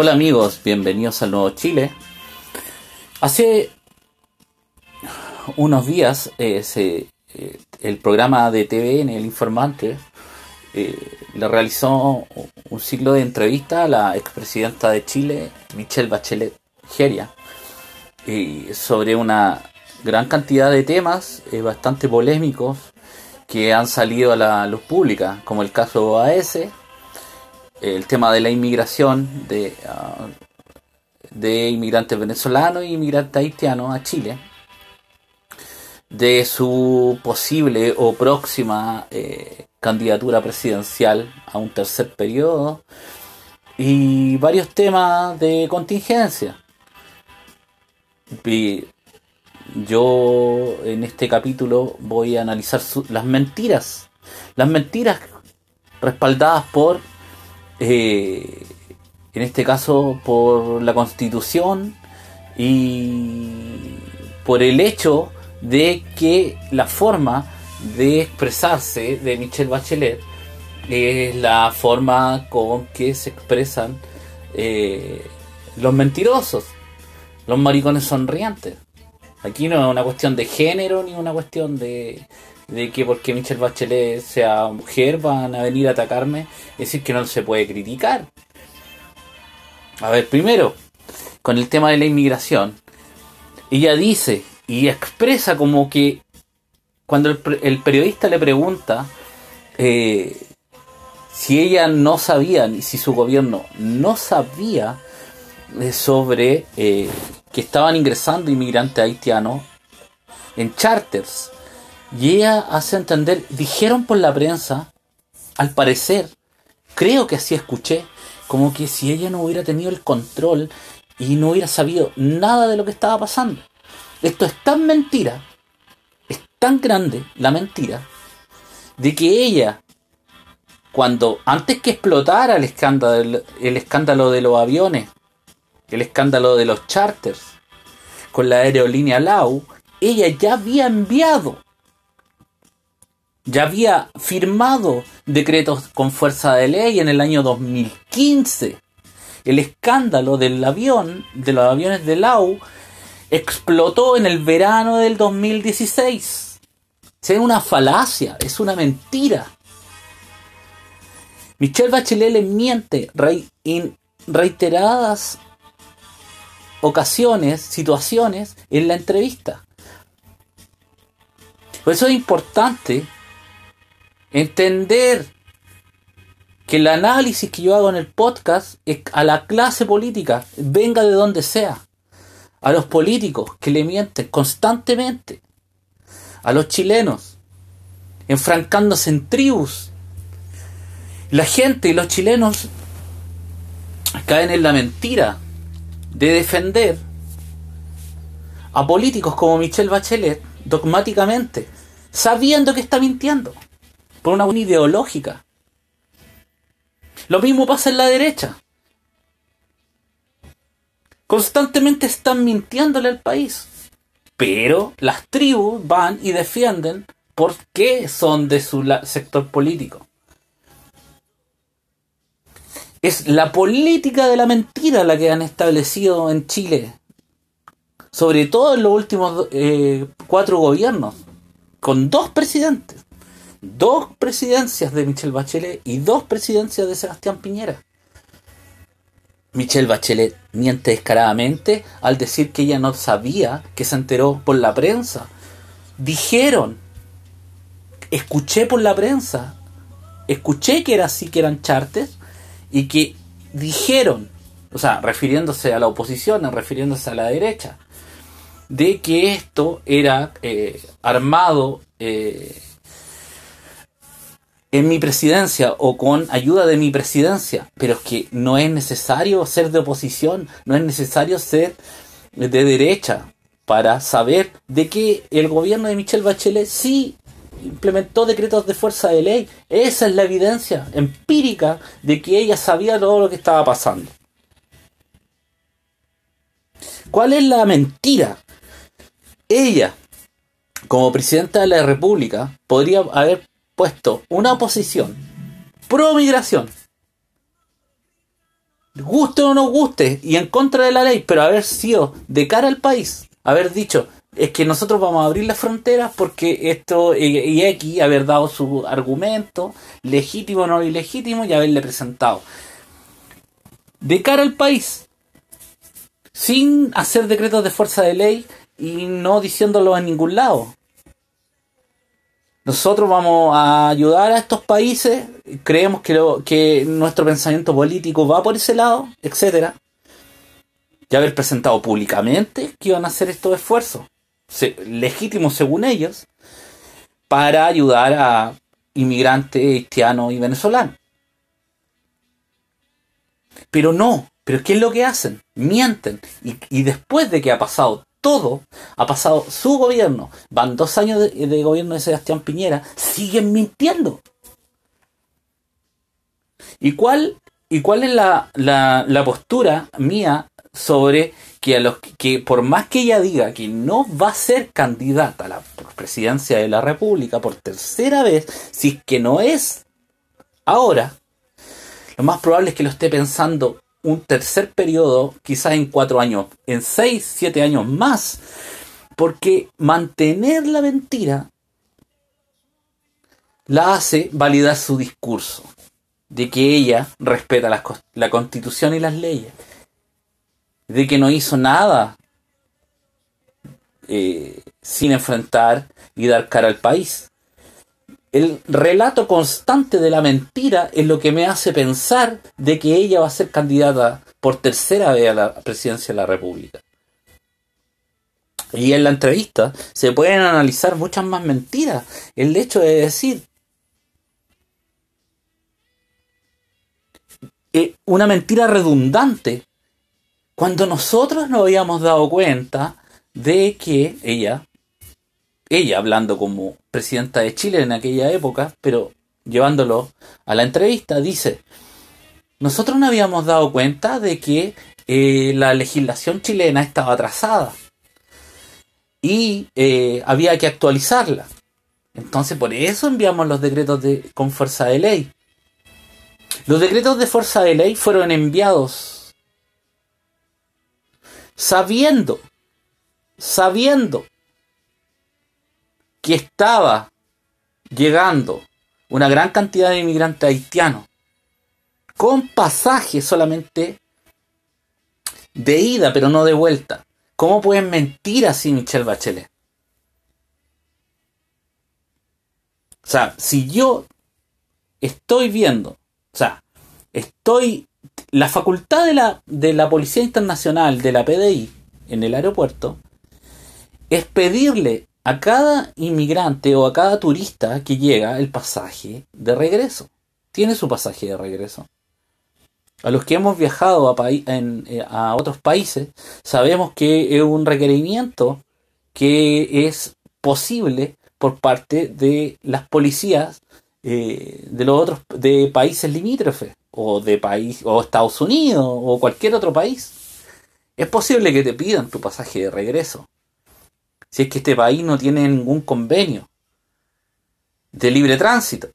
Hola amigos, bienvenidos al Nuevo Chile. Hace unos días eh, eh, el programa de TVN, El Informante, eh, le realizó un ciclo de entrevistas a la expresidenta de Chile, Michelle Bachelet Geria, sobre una gran cantidad de temas bastante polémicos que han salido a la luz pública, como el caso OAS, el tema de la inmigración de, ah, de inmigrantes venezolanos e inmigrantes haitianos a Chile, de su posible o próxima eh, candidatura presidencial a un tercer periodo y varios temas de contingencia. yo en este capítulo voy a analizar las mentiras, las mentiras respaldadas por eh, en este caso por la constitución y por el hecho de que la forma de expresarse de Michelle Bachelet es la forma con que se expresan eh, los mentirosos, los maricones sonrientes. Aquí no es una cuestión de género ni una cuestión de, de que porque Michelle Bachelet sea mujer van a venir a atacarme, es decir, que no se puede criticar. A ver, primero, con el tema de la inmigración, ella dice y expresa como que cuando el, periodista le pregunta eh, si ella no sabía, ni si su gobierno no sabía eh, sobre eh, que estaban ingresando inmigrantes haitianos en charters y ella hace entender, dijeron por la prensa, al parecer, creo que así escuché, como que si ella no hubiera tenido el control y no hubiera sabido nada de lo que estaba pasando. Esto es tan mentira, es tan grande la mentira, de que ella, cuando antes que explotara el escándalo, el escándalo de los aviones, el escándalo de los charters, con la aerolínea Lau, ella ya había enviado ya había firmado decretos con fuerza de ley en el año 2015. El escándalo del avión, de los aviones de Lau, explotó en el verano del 2016. Es una falacia, es una mentira. Michelle Bachelet le miente en reiteradas ocasiones, situaciones en la entrevista. Por eso es importante Entender que el análisis que yo hago en el podcast a la clase política, venga de donde sea, a los políticos que le mienten constantemente, a los chilenos, enfrancándose en tribus. La gente y los chilenos caen en la mentira de defender a políticos como Michelle Bachelet dogmáticamente, sabiendo que está mintiendo por una buena ideológica. Lo mismo pasa en la derecha. Constantemente están mintiéndole al país. Pero las tribus van y defienden por qué son de su sector político. Es la política de la mentira la que han establecido en Chile. Sobre todo en los últimos eh, cuatro gobiernos. Con dos presidentes dos presidencias de Michelle Bachelet y dos presidencias de Sebastián Piñera. Michelle Bachelet miente descaradamente al decir que ella no sabía, que se enteró por la prensa. Dijeron, escuché por la prensa, escuché que era así, que eran chartes, y que dijeron, o sea, refiriéndose a la oposición, refiriéndose a la derecha, de que esto era eh, armado eh, en mi presidencia o con ayuda de mi presidencia, pero es que no es necesario ser de oposición, no es necesario ser de derecha para saber de que el gobierno de Michelle Bachelet sí implementó decretos de fuerza de ley. Esa es la evidencia empírica de que ella sabía todo lo que estaba pasando. ¿Cuál es la mentira? Ella, como presidenta de la República, podría haber puesto una oposición pro migración guste o no guste, y en contra de la ley, pero haber sido de cara al país, haber dicho, es que nosotros vamos a abrir las fronteras porque esto, y aquí haber dado su argumento, legítimo o no ilegítimo, y haberle presentado. De cara al país, sin hacer decretos de fuerza de ley y no diciéndolo en ningún lado. Nosotros vamos a ayudar a estos países, creemos que, que nuestro pensamiento político va por ese lado, etcétera. Y haber presentado públicamente que iban a hacer estos esfuerzos, legítimos según ellos, para ayudar a inmigrantes haitianos y venezolanos. Pero no, pero ¿qué es lo que hacen? Mienten. Y, después de que ha pasado todo, ha pasado su gobierno, van dos años de, gobierno de Sebastián Piñera, siguen mintiendo. ¿Y cuál, y cuál es la, la, postura mía sobre que, a los, que por más que ella diga que no va a ser candidata a la presidencia de la República por tercera vez, si es que no es ahora, lo más probable es que lo esté pensando un tercer periodo, quizás en cuatro años, en seis, siete años más, porque mantener la mentira la hace validar su discurso de que ella respeta la, constitución y las leyes, de que no hizo nada eh, sin enfrentar y dar cara al país el relato constante de la mentira es lo que me hace pensar de que ella va a ser candidata por tercera vez a la presidencia de la República. Y en la entrevista se pueden analizar muchas más mentiras. El hecho de decir eh, una mentira redundante cuando nosotros nos habíamos dado cuenta de que ella ella hablando como presidenta de Chile en aquella época, pero llevándolo a la entrevista, dice, nosotros no habíamos dado cuenta de que eh, la legislación chilena estaba atrasada y eh, había que actualizarla. Entonces por eso enviamos los decretos de, con fuerza de ley. Los decretos de fuerza de ley fueron enviados sabiendo, sabiendo que estaba llegando una gran cantidad de inmigrantes haitianos con pasaje solamente de ida, pero no de vuelta. ¿Cómo pueden mentir así Michelle Bachelet? O sea, si yo estoy viendo, o sea, estoy, la facultad de la, de la Policía Internacional, de la PDI, en el aeropuerto, es pedirle a cada inmigrante o a cada turista que llega el pasaje de regreso. Tiene su pasaje de regreso. A los que hemos viajado a, eh, a otros países, sabemos que es un requerimiento que es posible por parte de las policías eh, de los otros de países limítrofes o de país o Estados Unidos o cualquier otro país. Es posible que te pidan tu pasaje de regreso si es que este país no tiene ningún convenio de libre tránsito.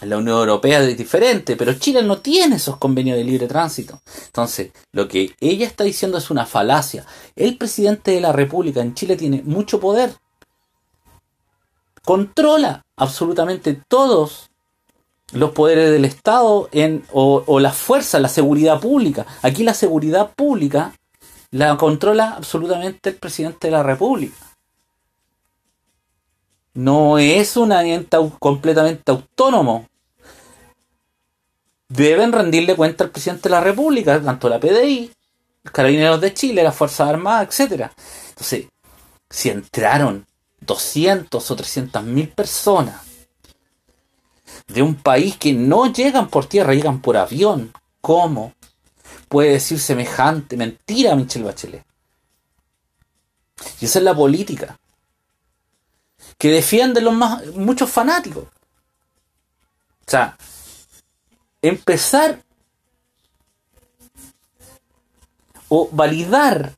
La Unión Europea es diferente, pero Chile no tiene esos convenios de libre tránsito. Entonces, lo que ella está diciendo es una falacia. El presidente de la República en Chile tiene mucho poder. Controla absolutamente todos los poderes del Estado o, o la fuerza, la seguridad pública. Aquí la seguridad pública la controla absolutamente el presidente de la República. No es un ente completamente autónomo. Deben rendirle cuenta al presidente de la República, tanto la PDI, los Carabineros de Chile, las Fuerzas Armadas, etc. Entonces, si entraron 200 o 300 mil personas de un país que no llegan por tierra, llegan por avión, ¿cómo? puede decir semejante mentira Michelle Bachelet. Y esa es la política. Que defienden los más, muchos fanáticos. O sea, empezar o validar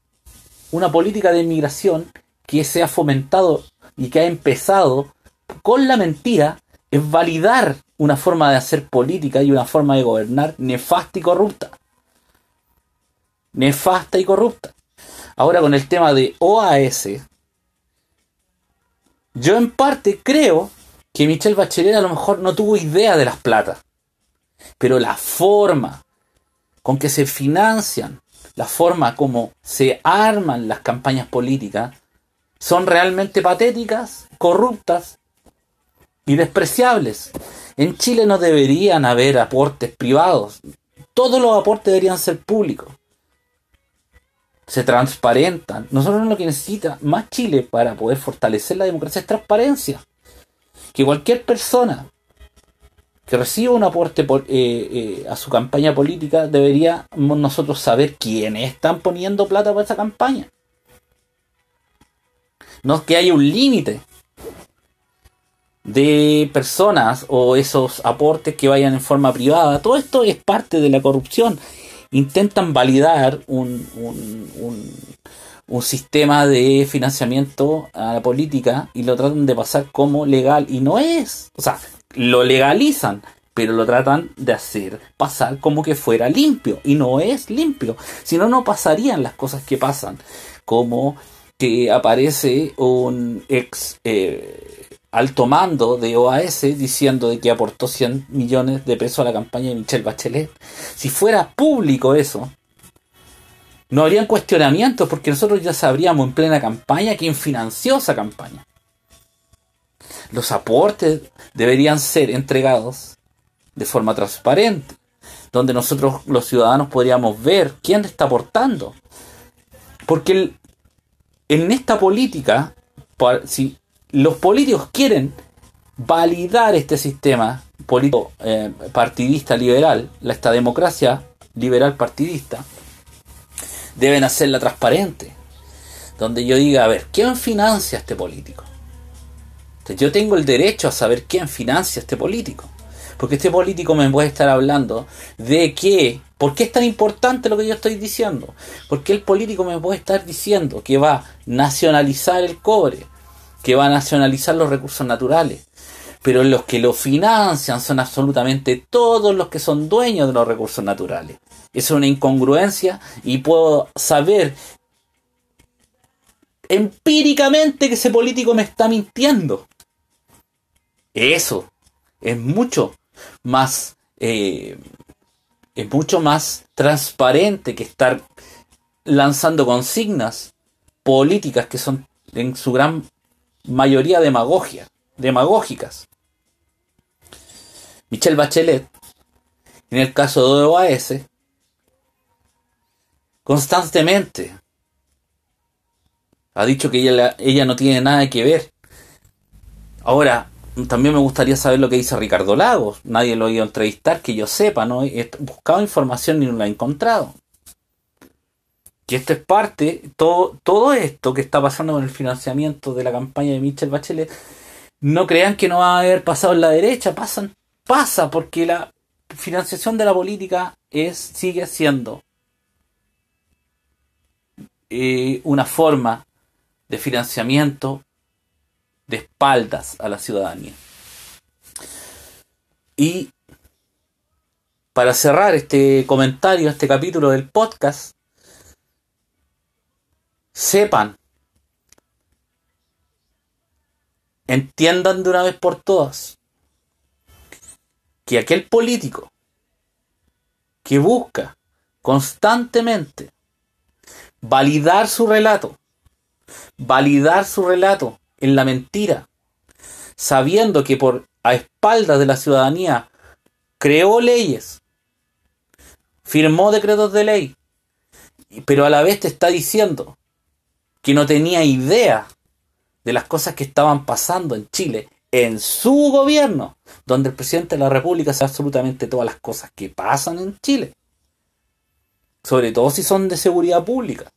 una política de inmigración que se ha fomentado y que ha empezado con la mentira es validar una forma de hacer política y una forma de gobernar nefasta y corrupta. Nefasta y corrupta. Ahora con el tema de OAS, yo en parte creo que Michelle Bachelet a lo mejor no tuvo idea de las platas, pero la forma con que se financian, la forma como se arman las campañas políticas, son realmente patéticas, corruptas y despreciables. En Chile no deberían haber aportes privados. Todos los aportes deberían ser públicos. Se transparentan. Nosotros lo que necesita más Chile para poder fortalecer la democracia es transparencia. Que cualquier persona que reciba un aporte por, eh, eh, a su campaña política deberíamos nosotros saber quiénes están poniendo plata para esa campaña. No es que haya un límite de personas o esos aportes que vayan en forma privada. Todo esto es parte de la corrupción. Intentan validar un, un, un, sistema de financiamiento a la política y lo tratan de pasar como legal y no es. O sea, lo legalizan, pero lo tratan de hacer pasar como que fuera limpio y no es limpio. Si no, no pasarían las cosas que pasan, como que aparece un ex eh, alto mando de OAS diciendo de que aportó 100 millones de pesos a la campaña de Michelle Bachelet. Si fuera público eso, no habrían cuestionamientos porque nosotros ya sabríamos en plena campaña quién financió esa campaña. Los aportes deberían ser entregados de forma transparente, donde nosotros los ciudadanos podríamos ver quién está aportando. Porque en esta política, si los políticos quieren validar este sistema político eh, partidista liberal, esta democracia liberal partidista, deben hacerla transparente. Donde yo diga, a ver, ¿quién financia a este político? Yo tengo el derecho a saber quién financia a este político. Porque este político me puede estar hablando de que ¿Por qué es tan importante lo que yo estoy diciendo? Porque el político me puede estar diciendo que va a nacionalizar el cobre, que va a nacionalizar los recursos naturales, pero los que lo financian son absolutamente todos los que son dueños de los recursos naturales. Es una incongruencia y puedo saber empíricamente que ese político me está mintiendo. Eso es mucho más eh, es mucho más transparente que estar lanzando consignas políticas que son en su gran mayoría demagogia, demagógicas. Michelle Bachelet, en el caso de OAS, constantemente ha dicho que ella, ella no tiene nada que ver. Ahora, también me gustaría saber lo que dice Ricardo Lagos. Nadie lo ha ido a entrevistar, que yo sepa, ¿no? He buscado información y no la he encontrado. Que esto es parte, todo, todo esto que está pasando con el financiamiento de la campaña de Michel Bachelet, no crean que no va a haber pasado en la derecha, pasan, pasa, porque la financiación de la política es, sigue siendo eh, una forma de financiamiento de espaldas a la ciudadanía. Y para cerrar este comentario, este capítulo del podcast, sepan, entiendan de una vez por todas, que aquel político que busca constantemente validar su relato, validar su relato en la mentira, sabiendo que por a espaldas de la ciudadanía creó leyes, firmó decretos de ley, pero a la vez te está diciendo que no tenía idea de las cosas que estaban pasando en Chile en su gobierno, donde el presidente de la República sabe absolutamente todas las cosas que pasan en Chile, sobre todo si son de seguridad pública.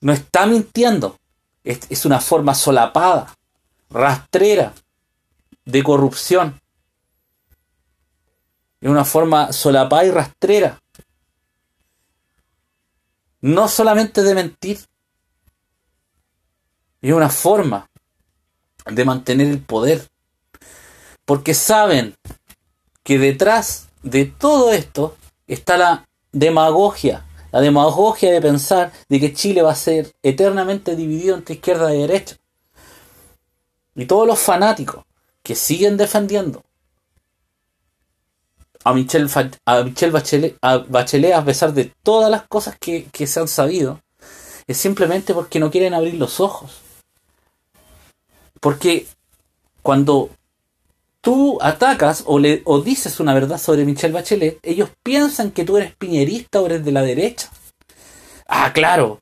No está mintiendo, es, una forma solapada, rastrera de corrupción. Es una forma solapada y rastrera. No solamente de mentir. Es una forma de mantener el poder. Porque saben que detrás de todo esto está la demagogia. La demagogia de pensar de que Chile va a ser eternamente dividido entre izquierda y derecha. Y todos los fanáticos que siguen defendiendo a Michelle, a Bachelet, a pesar de todas las cosas que, que se han sabido, es simplemente porque no quieren abrir los ojos. Porque cuando tú atacas o, le, o dices una verdad sobre Michelle Bachelet, ellos piensan que tú eres piñerista o eres de la derecha. Ah, claro.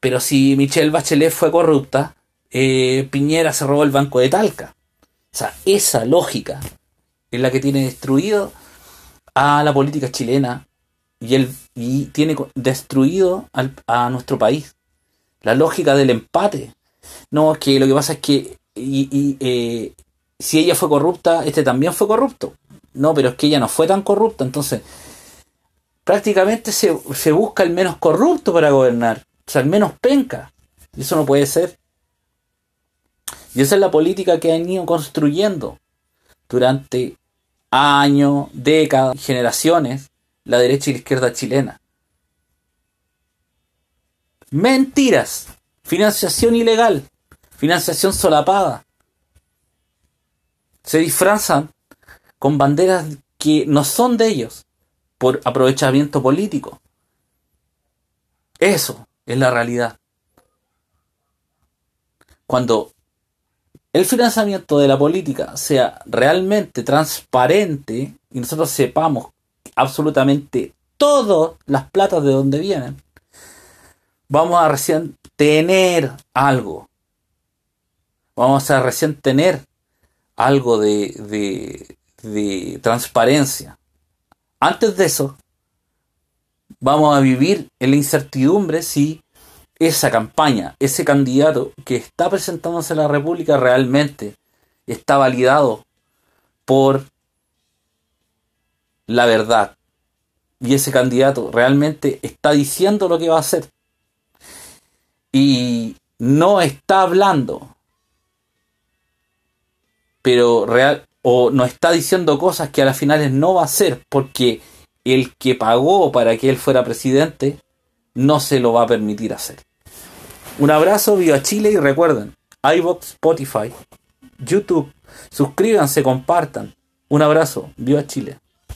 Pero si Michelle Bachelet fue corrupta, eh, Piñera se robó el banco de Talca. O sea, esa lógica es la que tiene destruido a la política chilena y, el, y tiene destruido a nuestro país. La lógica del empate. No, es que lo que pasa es que y, eh, si ella fue corrupta, este también fue corrupto. No, pero es que ella no fue tan corrupta, entonces prácticamente se, se busca el menos corrupto para gobernar, o sea, el menos penca. Y eso no puede ser. Y esa es la política que han ido construyendo durante años, décadas, generaciones, la derecha y la izquierda chilena. Mentiras, financiación ilegal, financiación solapada. Se disfrazan con banderas que no son de ellos por aprovechamiento político. Eso es la realidad. Cuando el financiamiento de la política sea realmente transparente y nosotros sepamos absolutamente todas las platas de dónde vienen, vamos a recién tener algo. Vamos a recién tener algo de, de, de transparencia. Antes de eso, vamos a vivir en la incertidumbre si esa campaña, ese candidato que está presentándose a la República realmente está validado por la verdad. Y ese candidato realmente está diciendo lo que va a hacer. Y no está hablando. Pero real o no está diciendo cosas que a las finales no va a hacer porque el que pagó para que él fuera presidente no se lo va a permitir hacer. Un abrazo, viva Chile y recuerden, iVox, Spotify, YouTube, suscríbanse, compartan. Un abrazo, viva Chile.